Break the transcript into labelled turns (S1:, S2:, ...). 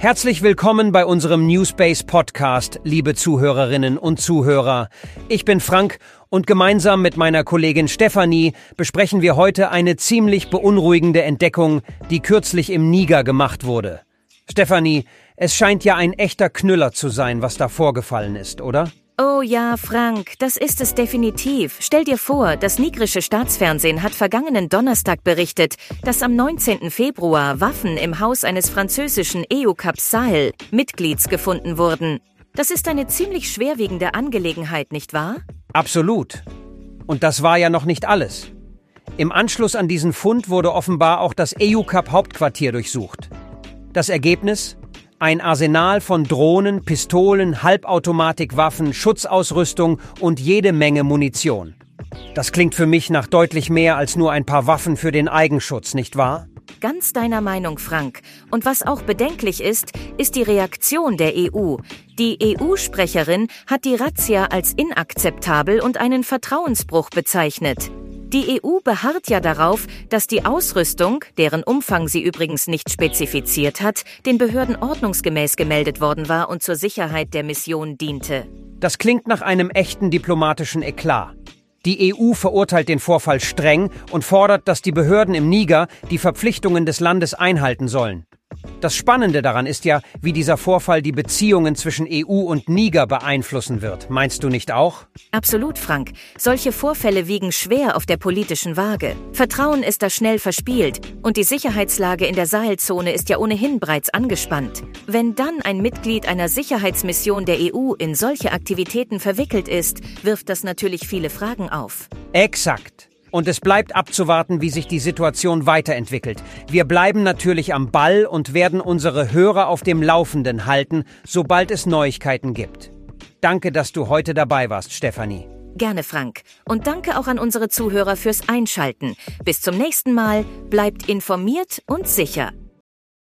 S1: Herzlich willkommen bei unserem Newspace Podcast, liebe Zuhörerinnen und Zuhörer. Ich bin Frank und gemeinsam mit meiner Kollegin Stefanie besprechen wir heute eine ziemlich beunruhigende Entdeckung, die kürzlich im Niger gemacht wurde. Stefanie, es scheint ja ein echter Knüller zu sein, was da vorgefallen ist, oder?
S2: Oh ja, Frank, das ist es definitiv. Stell dir vor, das nigrische Staatsfernsehen hat vergangenen Donnerstag berichtet, dass am 19. Februar Waffen im Haus eines französischen EUCAP Sahel Mitglieds gefunden wurden. Das ist eine ziemlich schwerwiegende Angelegenheit, nicht wahr?
S1: Absolut. Und das war ja noch nicht alles. Im Anschluss an diesen Fund wurde offenbar auch das EUCAP Hauptquartier durchsucht. Das Ergebnis? Ein Arsenal von Drohnen, Pistolen, Halbautomatikwaffen, Schutzausrüstung und jede Menge Munition. Das klingt für mich nach deutlich mehr als nur ein paar Waffen für den Eigenschutz, nicht wahr?
S2: Ganz deiner Meinung, Frank. Und was auch bedenklich ist, ist die Reaktion der EU. Die EU-Sprecherin hat die Razzia als inakzeptabel und einen Vertrauensbruch bezeichnet. Die EU beharrt ja darauf, dass die Ausrüstung, deren Umfang sie übrigens nicht spezifiziert hat, den Behörden ordnungsgemäß gemeldet worden war und zur Sicherheit der Mission diente.
S1: Das klingt nach einem echten diplomatischen Eklat. Die EU verurteilt den Vorfall streng und fordert, dass die Behörden im Niger die Verpflichtungen des Landes einhalten sollen. Das Spannende daran ist ja, wie dieser Vorfall die Beziehungen zwischen EU und Niger beeinflussen wird. Meinst du nicht auch?
S2: Absolut, Frank. Solche Vorfälle wiegen schwer auf der politischen Waage. Vertrauen ist da schnell verspielt und die Sicherheitslage in der Sahelzone ist ja ohnehin bereits angespannt. Wenn dann ein Mitglied einer Sicherheitsmission der EU in solche Aktivitäten verwickelt ist, wirft das natürlich viele Fragen auf.
S1: Exakt. Und es bleibt abzuwarten, wie sich die Situation weiterentwickelt. Wir bleiben natürlich am Ball und werden unsere Hörer auf dem Laufenden halten, sobald es Neuigkeiten gibt. Danke, dass du heute dabei warst, Stefanie.
S2: Gerne, Frank. Und danke auch an unsere Zuhörer fürs Einschalten. Bis zum nächsten Mal. Bleibt informiert und sicher.